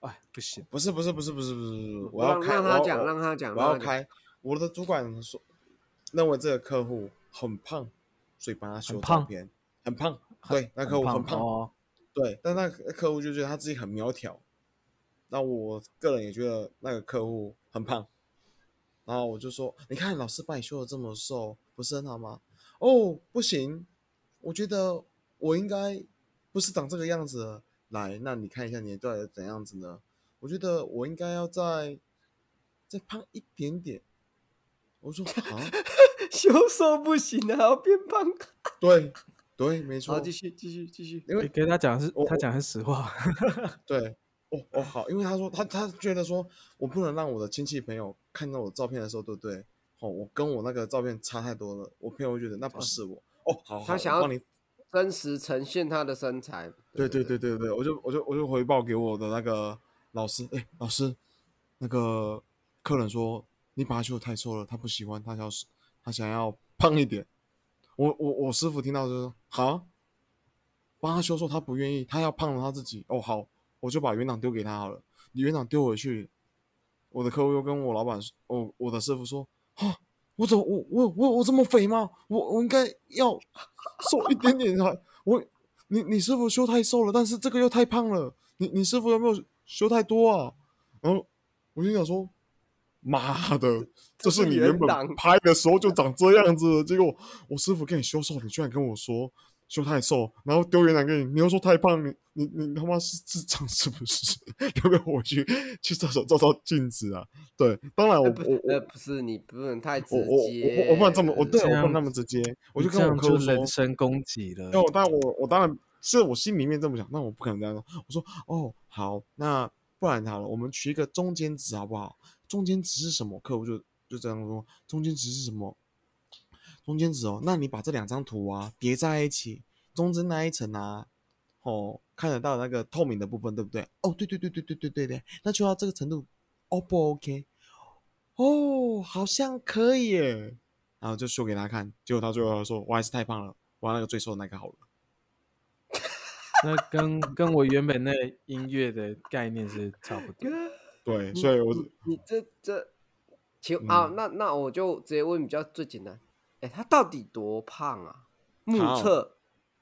[SPEAKER 1] 哎，不行，
[SPEAKER 3] 不是不是不是不是不是，不是我要
[SPEAKER 2] 让
[SPEAKER 3] 开，
[SPEAKER 2] 让他讲，让他讲，
[SPEAKER 3] 我要。开。我的主管说，认为这个客户很胖，所以帮他修照片，很胖。对，那客户很胖，
[SPEAKER 1] 哦。
[SPEAKER 3] 对，但那个客户就觉得他自己很苗条，那我个人也觉得那个客户很胖，然后我就说，你看老师把你修的这么瘦，不是很好吗？哦，不行，我觉得我应该不是长这个样子的。来，那你看一下你到底怎样子呢？我觉得我应该要再再胖一点点。我说好，
[SPEAKER 2] 修瘦不行啊，还要变胖。
[SPEAKER 3] 对对，没 错
[SPEAKER 2] 好，，继续继续继续。
[SPEAKER 3] 因为
[SPEAKER 1] 给他讲的是他讲的是实话，
[SPEAKER 3] 对，哦哦好，因为他说他他觉得说我不能让我的亲戚朋友看到我照片的时候，对不对？哦，我跟我那个照片差太多了，我朋友会觉得那不是我。哦，好，好
[SPEAKER 2] 他想要
[SPEAKER 3] 帮你。
[SPEAKER 2] 真实呈现他的身材。
[SPEAKER 3] 对对对对对，我就我就我就回报给我的那个老师，哎，老师，那个客人说你把他修的太瘦了，他不喜欢，他想要他想要胖一点。我我我师傅听到就说好，帮他修瘦，他不愿意，他要胖了他自己。哦，好，我就把园长丢给他好了。你园长丢回去，我的客户又跟我老板说，我我的师傅说，啊，我怎么我我我我这么肥吗？我我应该要瘦一点点才我。你你师傅修太瘦了，但是这个又太胖了。你你师傅有没有修太多啊？然后我就想说，妈的，这是你原本拍的时候就长这样子，结果我师傅给你修瘦，你居然跟我说修太瘦，然后丢原档给你，你又说太胖，你你你他妈是智障是不是？要不要我去去厕所照照镜子啊？对，当然我
[SPEAKER 2] 呃不
[SPEAKER 3] 我
[SPEAKER 2] 呃不是你不能太直
[SPEAKER 3] 我我
[SPEAKER 2] 接。
[SPEAKER 3] 我我不能这么，我对我不能那么直接，我就跟我客户说，
[SPEAKER 1] 就人身攻击了。
[SPEAKER 3] 那我当然我我当然是我心里面这么想，但我不可能这样说。我说哦好，那不然好了，我们取一个中间值好不好？中间值是什么？客户就就这样说，中间值是什么？中间值哦，那你把这两张图啊叠在一起，中间那一层啊，哦看得到那个透明的部分，对不对？哦，对对对对对对对对，那就要这个程度，O 不 OK？哦，好像可以耶。然后就秀给他看，结果他最后他说我还是太胖了，我要那个最瘦的那个好了。
[SPEAKER 1] 那跟跟我原本那音乐的概念是差不多。
[SPEAKER 3] 对，所以我
[SPEAKER 2] 你你这这请啊，
[SPEAKER 3] 嗯
[SPEAKER 2] 那那我就直接问比较最简单，哎，他到底多胖啊？目
[SPEAKER 3] 好
[SPEAKER 2] 测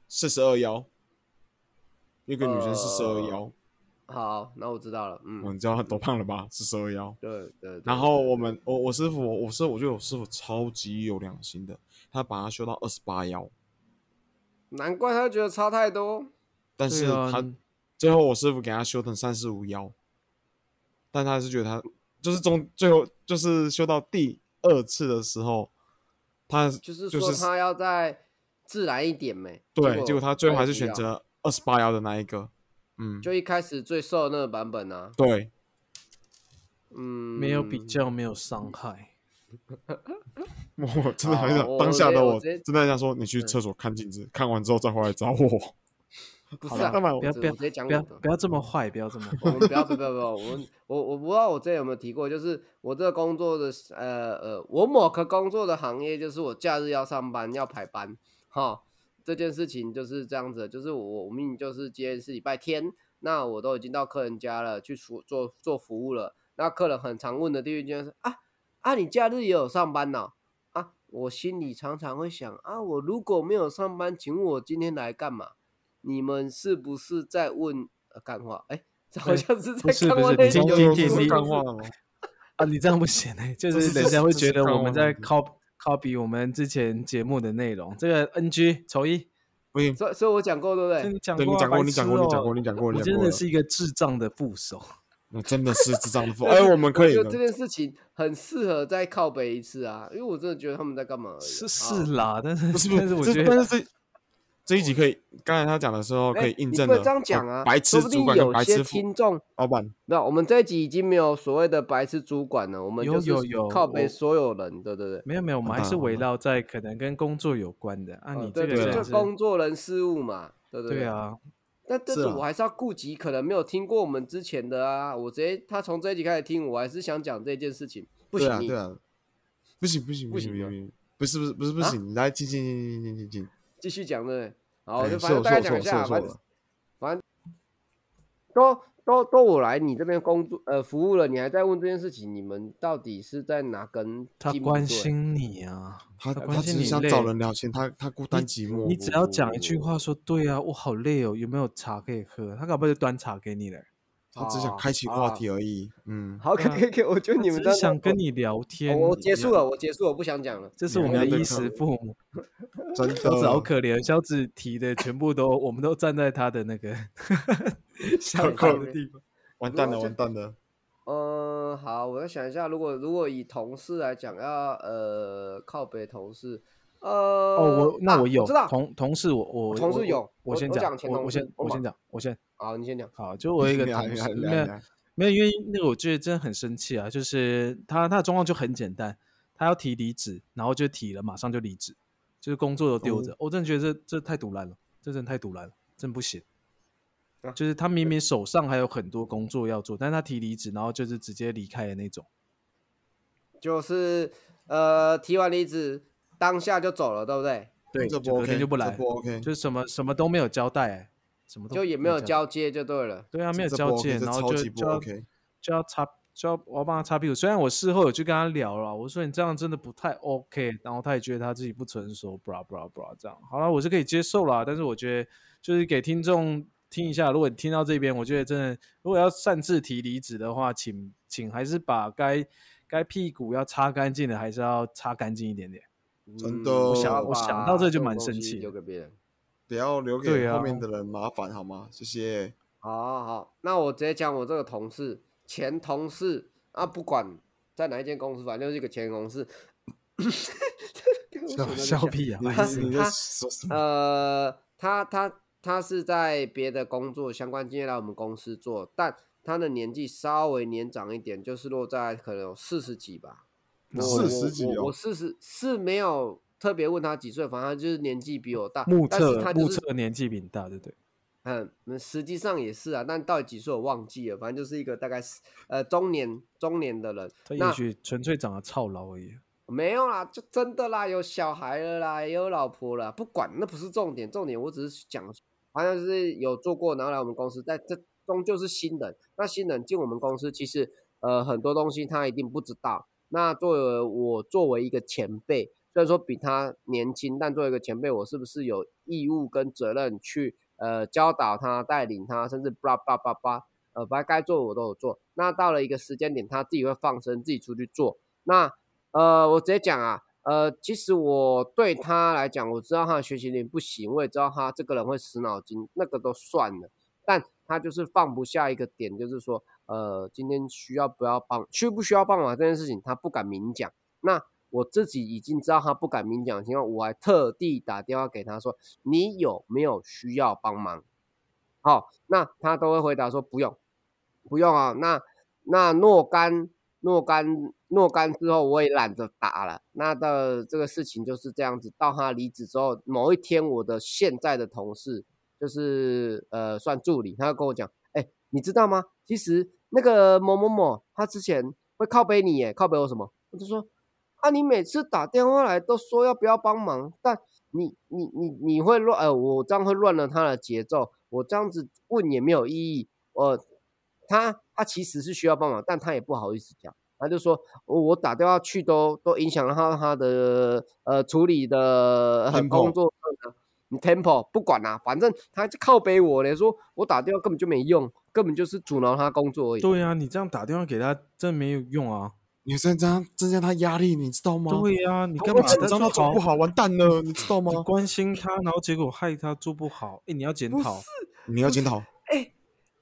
[SPEAKER 3] 四十二腰，一个女生四十二
[SPEAKER 2] 呃
[SPEAKER 3] 腰，
[SPEAKER 2] 好，那我知道了，嗯，
[SPEAKER 3] 哦你知道他多胖了吧？四十二腰。
[SPEAKER 2] 对对对。
[SPEAKER 3] 然后我们我我师傅，我师傅我觉得我师傅超级有良心的，他把他修到二十八腰，
[SPEAKER 2] 难怪他觉得差太多。
[SPEAKER 3] 但是他、最后我师傅给他修成三十五腰，但他还是觉得他就是中最后就是修到第二次的时候，他
[SPEAKER 2] 就是说他要再自然一点没？
[SPEAKER 3] 对，结果他最后还是选，择二十八幺的那一个，嗯，
[SPEAKER 2] 就一开始最瘦的那个版本啊。
[SPEAKER 3] 对，
[SPEAKER 2] 嗯，
[SPEAKER 1] 没有比较，没有伤害。
[SPEAKER 3] 我真的很想当下的我真的很想说，你去
[SPEAKER 2] 嗯
[SPEAKER 3] 厕所看镜子，看完之后再回来找我。好
[SPEAKER 2] 不是
[SPEAKER 1] 不要不要
[SPEAKER 2] 我直接讲
[SPEAKER 1] 不要
[SPEAKER 2] 我的。
[SPEAKER 1] 不要这么坏，不要这么
[SPEAKER 2] 我。们不要不要不要，我们我我不知道我之前有没有提过，就是我这个工作的呃呃，我某个工作的行业就是我假日要上班要排班，哈，这件事情就是这样子，就是我我明明就是今天是礼拜天，那我都已经到客人家了去服做做服务了，那客人很常问的第一件事啊啊，你假日也有上班呢、啊？我心里常常会想啊，我如果没有上班，请问我今天来干嘛？你们是不是在问呃干话？哎，这好
[SPEAKER 1] 哎
[SPEAKER 2] 像是
[SPEAKER 1] 不
[SPEAKER 2] 在看
[SPEAKER 1] 是不是你
[SPEAKER 2] 我那种
[SPEAKER 1] 听听听
[SPEAKER 3] 干话哦。
[SPEAKER 1] 啊，你这样不行哎、就
[SPEAKER 3] 这是
[SPEAKER 1] 是人家会觉得我们在 copy copy 我们之前节目的内容。这个 NG 丑一，
[SPEAKER 3] 不行，
[SPEAKER 2] 所以所以我讲过对不对？
[SPEAKER 1] 这你讲
[SPEAKER 3] 对你讲过你讲过你讲过你讲过你
[SPEAKER 1] 你真的是一个智障的副手。
[SPEAKER 3] 我真的是智障的富。哎，我们可以
[SPEAKER 2] 这件事情很适合再靠北一次啊，因为我真的觉得他们在干嘛而已啊？
[SPEAKER 1] 是
[SPEAKER 2] 啊
[SPEAKER 1] 是啦，但是
[SPEAKER 3] 不是不是，
[SPEAKER 1] 但是我觉得
[SPEAKER 3] 但是这这一集可以，刚才他讲的时候可
[SPEAKER 2] 哎
[SPEAKER 3] 以印证的
[SPEAKER 2] 你不能这样讲啊，
[SPEAKER 3] 白痴
[SPEAKER 2] 说不定
[SPEAKER 3] 主管跟
[SPEAKER 2] 有些
[SPEAKER 3] 白痴
[SPEAKER 2] 听众，
[SPEAKER 3] 老板，
[SPEAKER 2] 那我们这一集已经没有所谓的白痴主管了，我们
[SPEAKER 1] 有
[SPEAKER 2] 就是
[SPEAKER 1] 有有
[SPEAKER 2] 靠北
[SPEAKER 1] 我
[SPEAKER 2] 所有人，对对对。
[SPEAKER 1] 没有没有，我们还是围绕在可能跟工作有关的啊。
[SPEAKER 2] 呃
[SPEAKER 1] 你
[SPEAKER 2] 对对就
[SPEAKER 1] 这个真的是
[SPEAKER 2] 工作人事物嘛，对对
[SPEAKER 1] 对。啊，
[SPEAKER 2] 但但是我还是要顾及可能没有听过我们之前的啊，我直接他从这一集开始听，我还是想讲这件事情，不行
[SPEAKER 3] 不行不行不
[SPEAKER 2] 不行
[SPEAKER 3] 不行，不是不是不是不
[SPEAKER 2] 啊
[SPEAKER 3] 行，你来进进进进进进进，
[SPEAKER 2] 继续讲对不对？好，
[SPEAKER 3] 哎
[SPEAKER 2] 就反正大概
[SPEAKER 3] 是我是我
[SPEAKER 2] 讲一下，反正
[SPEAKER 3] 是我了，
[SPEAKER 2] 反正都都都我来你这边工作呃服务了，你还在问这件事情，你们到底是在哪根
[SPEAKER 1] 他关心你啊，
[SPEAKER 3] 他
[SPEAKER 1] 他
[SPEAKER 3] 只是想
[SPEAKER 1] 心你累
[SPEAKER 3] 找人聊天，他他孤单寂寞，
[SPEAKER 1] 你只要讲一句话说对啊，我好累哦，有没有茶可以喝？他搞不好就端茶给你了。
[SPEAKER 3] 他只想开启话题而已，嗯，
[SPEAKER 2] 好，可以可以可，我觉得你们
[SPEAKER 1] 只想跟你聊天。
[SPEAKER 2] 我我结束了，我结束了，我不想讲了。
[SPEAKER 1] 这是我们的衣食父母。
[SPEAKER 3] 真 的，
[SPEAKER 1] 小子好可怜，小子提的全部都，我们都站在他的那个下
[SPEAKER 3] 可
[SPEAKER 1] 方的地方。
[SPEAKER 3] 完蛋了完蛋了，
[SPEAKER 2] 嗯，好，我要想一下，如果如果以同事来讲，要呃靠北同事，呃
[SPEAKER 1] 哦，我那
[SPEAKER 2] 啊
[SPEAKER 1] 我有
[SPEAKER 2] 知道，
[SPEAKER 1] 同同事，我我我
[SPEAKER 2] 同事有
[SPEAKER 1] 我先讲
[SPEAKER 2] 讲前同
[SPEAKER 1] 我我先
[SPEAKER 2] 我
[SPEAKER 1] 先讲，我先
[SPEAKER 2] 好，你先讲。
[SPEAKER 1] 好，就我一个 同事，没有没有，因为那个我觉得真的很生气啊，就是他他的状况就很简单，他要提离职，然后就提了，马上就离职，就是工作都丢着，我真的觉得这这太堵烂了，这真的太堵烂了，真不行。
[SPEAKER 2] 啊
[SPEAKER 1] 就是他明明手上还有很多工作要做，但是他提离职，然后就是直接离开的那种。
[SPEAKER 2] 就是呃提完离职，当下就走了，对不对？
[SPEAKER 1] 对，就隔天就不来，就是什么什么都没有交代、欸，什么都
[SPEAKER 2] 就也没有
[SPEAKER 1] 交。
[SPEAKER 2] 接就对了。
[SPEAKER 1] 对啊，没有交接，然后就就要
[SPEAKER 3] OK
[SPEAKER 1] 就要擦，就要我要帮他擦屁股。虽然我事后有去跟他聊了，我说你这样真的不太 OK，然后他也觉得他自己不成熟，blah blah blah 这样。好了，我是可以接受啦，但是我觉得就是给听众听一下，如果你听到这边，我觉得真的，如果要擅自提离职的话，请请还是把该该屁股要擦干净的，还是要擦干净一点点。
[SPEAKER 3] 真
[SPEAKER 2] 嗯
[SPEAKER 3] 的我想
[SPEAKER 1] 我想到这就蛮生气
[SPEAKER 2] 留给别人。
[SPEAKER 3] 不要留给后面的人麻烦好吗？谢谢。
[SPEAKER 2] 好好好，那我直接讲我这个同事，前同事啊，不管在哪一间公司，反正就是一个前同事。
[SPEAKER 1] 笑笑屁啊！
[SPEAKER 2] 他
[SPEAKER 3] 说什么？
[SPEAKER 2] 呃，他他他是在别的工作相关经验来我们公司做，但他的年纪稍微年长一点，就是落在可能有四十几吧。我
[SPEAKER 3] 40几哦
[SPEAKER 2] 我我我四十是没有特别问他几岁，反正就是年纪比我大。
[SPEAKER 1] 目测目
[SPEAKER 2] 他就是
[SPEAKER 1] 测年纪比你大，对不对？
[SPEAKER 2] 嗯，那实际上也是啊，但到底几岁我忘记了，反正就是一个大概是呃中年中年的人。
[SPEAKER 1] 他也许纯粹长得操劳而已。
[SPEAKER 2] 没有啦，就真的啦，有小孩了啦，也有老婆了，不管那不是重点，重点我只是讲，好像是有做过，然后来我们公司，但这终究是新人。那新人进我们公司，其实呃很多东西他一定不知道。那作为我作为一个前辈，虽然说比他年轻，但作为一个前辈，我是不是有义务跟责任去呃教导他、带领他，甚至叭叭叭叭，呃，把该做我都有做。那到了一个时间点，他自己会放生，自己出去做。那呃，我直接讲啊，呃，其实我对他来讲，我知道他的学习力不行，我也知道他这个人会死脑筋，那个都算了，但他就是放不下一个点，就是说，呃，今天需要不要帮，需不需要帮忙这件事情，他不敢明讲。那我自己已经知道他不敢明讲的情况，我还特地打电话给他说，你有没有需要帮忙？好，那他都会回答说不用，不用啊。那那若干若干若干之后，我也懒得打了。那的这个事情就是这样子。到他离职之后，某一天，我的现在的同事就是呃算助理，他就跟我讲，哎，你知道吗？其实那个某某某，他之前会靠背你，耶，靠背我什么？我就说啊，你每次打电话来都说要不要帮忙，但你你你你会乱，呃，我这样会乱了他的节奏。我这样子问也没有意义。呃，他他其实是需要帮忙，但他也不好意思讲。他就说，我打电话去都都影响了他他的呃处理的工作。你 Temple 不管啦，反正他就靠背我嘞，说我打电话根本就没用，根本就是阻挠他工作而已。
[SPEAKER 1] 对呀，你这样打电话给他真没有用啊！
[SPEAKER 3] 你增加增加他压力，你知道吗？
[SPEAKER 1] 对呀，你干嘛紧
[SPEAKER 3] 张他做不好，完蛋了，你知道吗？
[SPEAKER 1] 关心他，然后结果害他做不好。哎，你要检讨，
[SPEAKER 3] 你要检讨。
[SPEAKER 2] 哎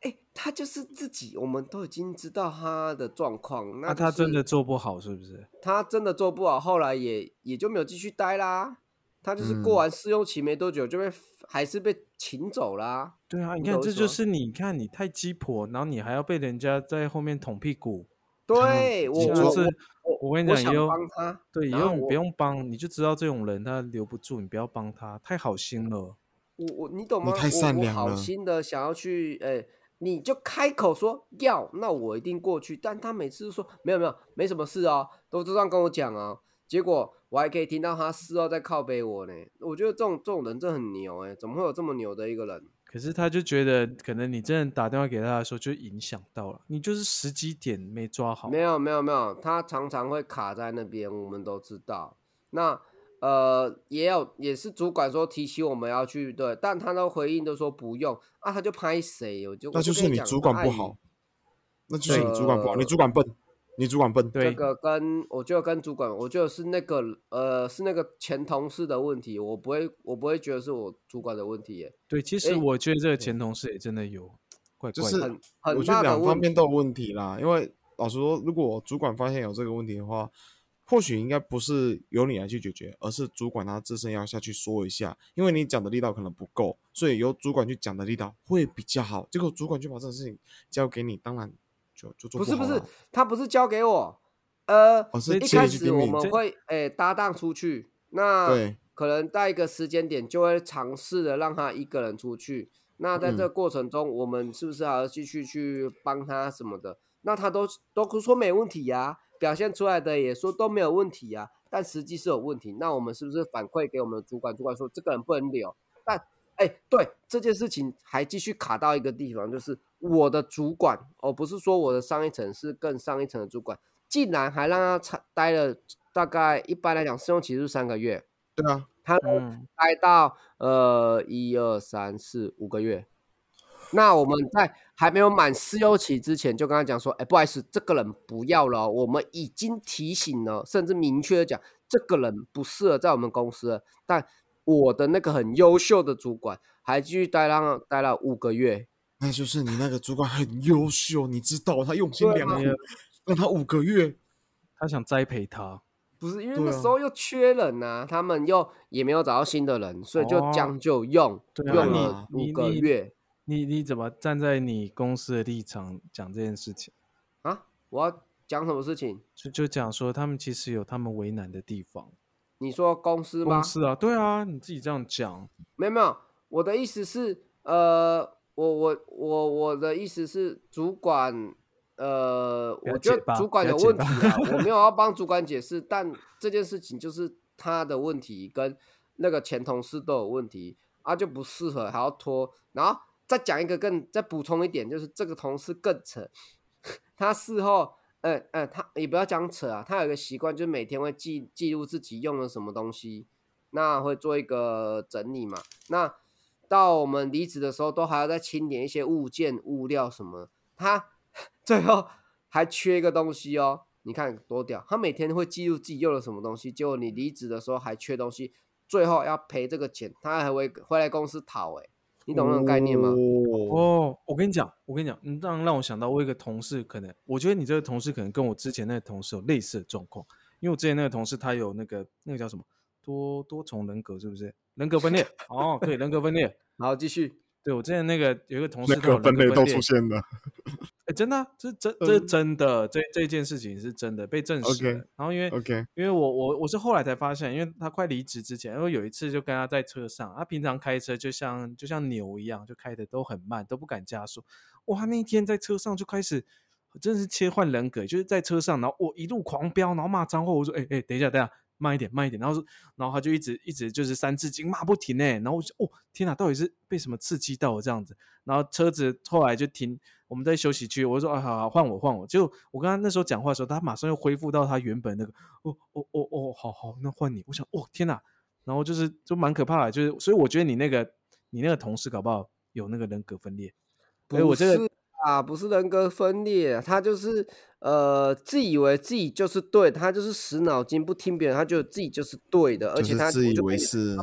[SPEAKER 2] 哎，他就是自己，我们都已经知道他的状况。那
[SPEAKER 1] 他真的做不好是不是？
[SPEAKER 2] 他真的做不好，后来也也就没有继续待啦。他就是过完试用期没多久就被还是被请走啦。
[SPEAKER 1] 对啊，你看这就是你看你太鸡婆，然后你还要被人家在后面捅屁股。
[SPEAKER 2] 对，我
[SPEAKER 1] 就是我跟你讲，以后
[SPEAKER 2] 帮他，
[SPEAKER 1] 对，以后你不用帮，你就知道这种人他留不住，你不要帮他，太好心了。
[SPEAKER 2] 我我你懂吗？
[SPEAKER 3] 你太善良
[SPEAKER 2] 了。好心的想要去，哎，你就开口说要，那我一定过去。但他每次都说没有没有，没什么事哦，都这样跟我讲啊。结果我还可以听到他事后在靠背我呢。我觉得这种这种人真的很牛哎，怎么会有这么牛的一个人？
[SPEAKER 1] 可是他就觉得，可能你真的打电话给他的时候，就影响到了你，就是时机点没抓好。
[SPEAKER 2] 没有没有没有，他常常会卡在那边，我们都知道。那呃，也有也是主管说提醒我们要去对，但他的回应都说不用啊，他就拍谁，我就
[SPEAKER 3] 那就是你主管不好，那就是你主管不好，你主管笨。你主管笨，对
[SPEAKER 2] 这个跟我就跟主管，我觉得是那个呃，是那个前同事的问题，我不会，我不会觉得是我主管的问题耶。
[SPEAKER 1] 对，其实我觉得这个前同事也真的有怪怪，
[SPEAKER 3] 就是我觉得两方面都有问题啦。因为老实说，如果主管发现有这个问题的话，或许应该不是由你来去解决，而是主管他自身要下去说一下，因为你讲的力道可能不够，所以由主管去讲的力道会比较好。结果主管就把这个事情交给你，当然。
[SPEAKER 2] 不是不是，他不是交给我，呃，
[SPEAKER 3] 一
[SPEAKER 2] 开始我们会诶搭档出去，那可能在一个时间点就会尝试的让他一个人出去，那在这个过程中，我们是不是还要继续去帮他什么的？那他都都说没问题呀，表现出来的也说都没有问题呀，但实际是有问题，那我们是不是反馈给我们的主管？主管说这个人不能留，但。哎，对这件事情还继续卡到一个地方，就是我的主管，哦，不是说我的上一层，是更上一层的主管，竟然还让他待了大概一般来讲试用期是三个月，
[SPEAKER 3] 对啊，
[SPEAKER 2] 他待到呃一二三四五个月，那我们在还没有满试用期之前就跟他讲说，哎，不好意思，这个人不要了，我们已经提醒了，甚至明确的讲，这个人不适合在我们公司了，但。我的那个很优秀的主管还继续待了待了五个月，
[SPEAKER 3] 那就是你那个主管很优秀，你知道他用心良苦，让他五个月，
[SPEAKER 1] 他想栽培他，
[SPEAKER 2] 不是因为那时候又缺人呐，他们又也没有找到新的人，所以就将就用用了五个月。
[SPEAKER 1] 你你怎么站在你公司的立场讲这件事情
[SPEAKER 2] 啊？我要讲什么事情？
[SPEAKER 1] 就就讲说他们其实有他们为难的地方。
[SPEAKER 2] 你说公司吗？
[SPEAKER 1] 公司啊，对啊，你自己这样讲，
[SPEAKER 2] 没有没有，我的意思是，呃，我我我我的意思是，主管，呃，我觉得主管有问题啊，我没有要 帮主管解释，但这件事情就是他的问题，跟那个前同事都有问题，啊，就不适合，还要拖，然后再讲一个更，再补充一点，就是这个同事更扯，他事后。呃呃，他也不要讲扯啊，他有一个习惯，就是每天会记记录自己用了什么东西，那会做一个整理嘛。那到我们离职的时候，都还要再清点一些物件、物料什么。他 最后还缺一个东西哦，你看多屌！他每天会记录自己用了什么东西，结果你离职的时候还缺东西，最后要赔这个钱，他还会回来公司讨哎。你懂那种概念吗？
[SPEAKER 1] 哦，我跟你讲，我跟你讲，你这样让我想到，我一个同事，可能我觉得你这个同事可能跟我之前那个同事有类似的状况，因为我之前那个同事他有那个那个叫什么多多重人格，是不是？人格分裂？哦，对，人格分裂。
[SPEAKER 2] 好，继续。
[SPEAKER 1] 对我之前那个有一个同事，
[SPEAKER 3] 那个分类都出现了。
[SPEAKER 1] 哎，真的，这真 这是真的，这这件事情是真的被证实。然后因为
[SPEAKER 3] OK，
[SPEAKER 1] 因为我我我是后来才发现，因为他快离职之前，因为有一次就跟他在车上，他平常开车就像就像牛一样，就开的都很慢，都不敢加速。哇，那一天在车上就开始真的是切换人格，就是在车上，然后我一路狂飙，然后骂脏话。我说，哎哎，等一下，等一下。慢一点，慢一点，然后说，然后他就一直一直就是三字经骂不停哎，然后我就哦天哪，到底是被什么刺激到这样子？然后车子后来就停，我们在休息区，我就说啊好好换我换我，就我跟他那时候讲话的时候，他马上又恢复到他原本那个哦哦哦哦，好好那换你，我想哦天哪，然后就是就蛮可怕的，就是所以我觉得你那个你那个同事搞不好有那个人格分裂，
[SPEAKER 2] 所以我这个。啊，不是人格分裂，他就是呃，自以为自己就是对，他就是死脑筋不听别人，他觉得自己就是对的，而且他
[SPEAKER 3] 自以为是。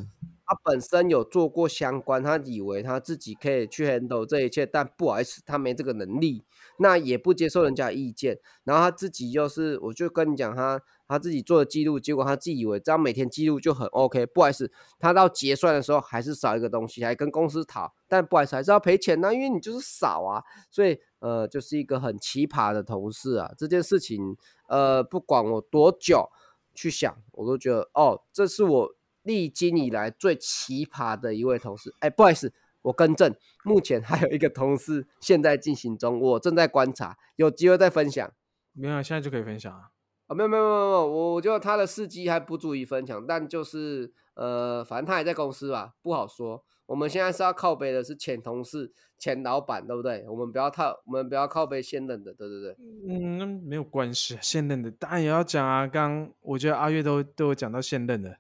[SPEAKER 2] 他本身有做过相关，他以为他自己可以去 handle 这一切，但不好意思，他没这个能力，那也不接受人家意见，然后他自己就是，我就跟你讲，他他自己做的记录，结果他自己以为这样每天记录就很 OK，不好意思，他到结算的时候还是少一个东西，还跟公司讨，但不好意思，还是要赔钱呢，因为你就是少啊，所以呃，就是一个很奇葩的同事啊，这件事情呃，不管我多久去想，我都觉得哦，这是我。历经以来最奇葩的一位同事，哎，不好意思，我更正，目前还有一个同事现在进行中，我正在观察，有机会再分享。
[SPEAKER 1] 没有，现在就可以分享啊？
[SPEAKER 2] 啊，没有没有没有没有，我我觉得他的事迹还不足以分享，但就是呃，反正他也在公司吧，不好说。我们现在是要靠背的是前同事、前老板，对不对？我们不要靠，我们不要靠背现任的，对对对。
[SPEAKER 1] 嗯，没有关系，现任的当然也要讲啊。刚我觉得阿月都都有讲到现任的。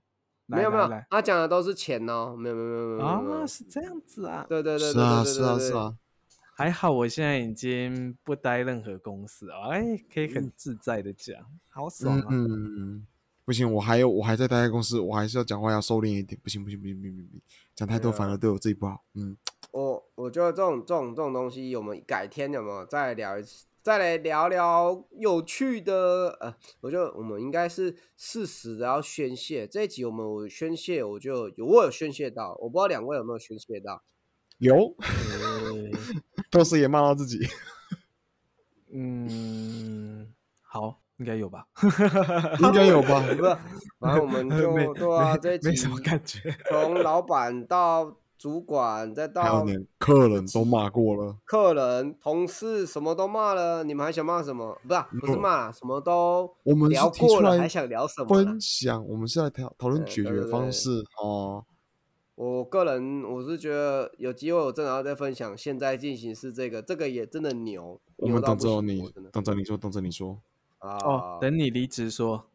[SPEAKER 2] 没有没有，他讲的都是钱哦，没有没有没有没有
[SPEAKER 1] 啊，是这样子啊，
[SPEAKER 2] 对对对，
[SPEAKER 3] 是啊是啊是啊，
[SPEAKER 1] 还好我现在已经不待任何公司啊，哎，可以很自在的讲，好爽啊，
[SPEAKER 3] 嗯，不行，我还有我还在待在公司，我还是要讲话要收敛一点，不行不行不行不行不行，讲太多反而对我自己不好，嗯，
[SPEAKER 2] 我我觉得这种这种这种东西，我们改天有没有再聊一次？再来聊聊有趣的，呃，我觉得我们应该是适时的要宣泄。这一集我们宣泄，我就有我有宣泄到，我不知道两位有没有宣泄到。
[SPEAKER 3] 有，同时也骂到自己。
[SPEAKER 1] 嗯，好，应该有吧？
[SPEAKER 3] 应该有吧？
[SPEAKER 2] 不是，反正我们 就对啊，这一集
[SPEAKER 1] 没什么感觉，
[SPEAKER 2] 从老板到。主管再到
[SPEAKER 3] 客人都骂过了，
[SPEAKER 2] 客人、同事什么都骂了，你们还想骂什么？不是，不是骂，什么都
[SPEAKER 3] 我们
[SPEAKER 2] 聊过了，还想聊什么？
[SPEAKER 3] 分享，我们是在讨讨论解决方式哦。
[SPEAKER 2] 我个人我是觉得有机会我正好再分享，现在进行是这个，这个也真的牛。
[SPEAKER 3] 我们等着你，等着你说，等着你说
[SPEAKER 2] 啊，
[SPEAKER 1] 哦，等你离职说。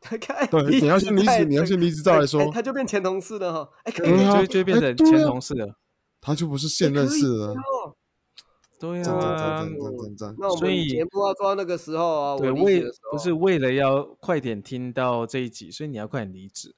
[SPEAKER 3] 对，你要先离职，你要先离职再来说。
[SPEAKER 2] 他就变前同事了哈，哎，
[SPEAKER 1] 可以，就就变成前同事了，
[SPEAKER 3] 他就不是现任事了。
[SPEAKER 1] 对
[SPEAKER 3] 啊，
[SPEAKER 2] 那我们节目要做到那个时候啊，
[SPEAKER 1] 对，为不是为了要快点听到这一集，所以你要快点离职。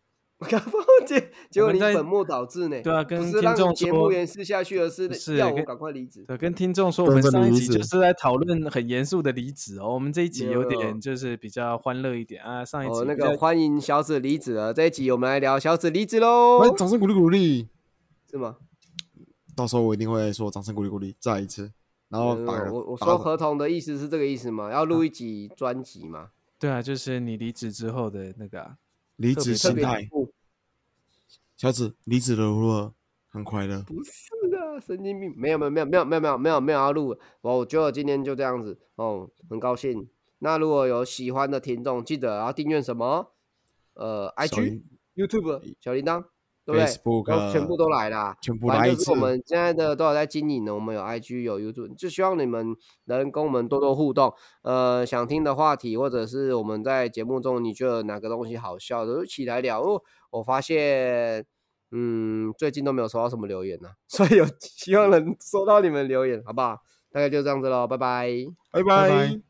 [SPEAKER 2] 结结果你本末倒置呢？
[SPEAKER 1] 对啊，跟
[SPEAKER 2] 听众节目延续下去，而是要我赶快离职。
[SPEAKER 1] 对，跟听众说，我们上一集就是在讨论很严肃的离职哦。我们这一集有点就是比较欢乐一点啊。上一集
[SPEAKER 2] 那个欢迎小紫离职了，这一集我们来聊小紫离职喽。
[SPEAKER 3] 来，掌声鼓励鼓励，
[SPEAKER 2] 是吗？
[SPEAKER 3] 到时候我一定会说掌声鼓励鼓励，再一次。然后
[SPEAKER 2] 我我说合同的意思是这个意思吗？要录一集专辑吗？
[SPEAKER 1] 对啊，就是你离职之后的那个。
[SPEAKER 3] 离职心态，小紫离职了，如何？很快乐？
[SPEAKER 2] 不是的，神经病！没有没有没有没有没有没有没有没有要录，我觉得今天就这样子哦，很高兴。那如果有喜欢的听众，记得要订阅什么？呃，IG、YouTube、小铃铛。对不对
[SPEAKER 3] Facebook
[SPEAKER 2] 都全部都来啦，
[SPEAKER 3] 全部来一次
[SPEAKER 2] 反正就是我。们现在的都有在经营呢，我们有 IG 有 YouTube，就希望你们能跟我们多多互动。呃，想听的话题，或者是我们在节目中你觉得哪个东西好笑的，就一起来聊。哦，我发现，嗯，最近都没有收到什么留言呢、所以有希望能收到你们留言，好不好？大概就这样子喽，拜拜。
[SPEAKER 3] 拜
[SPEAKER 1] 拜拜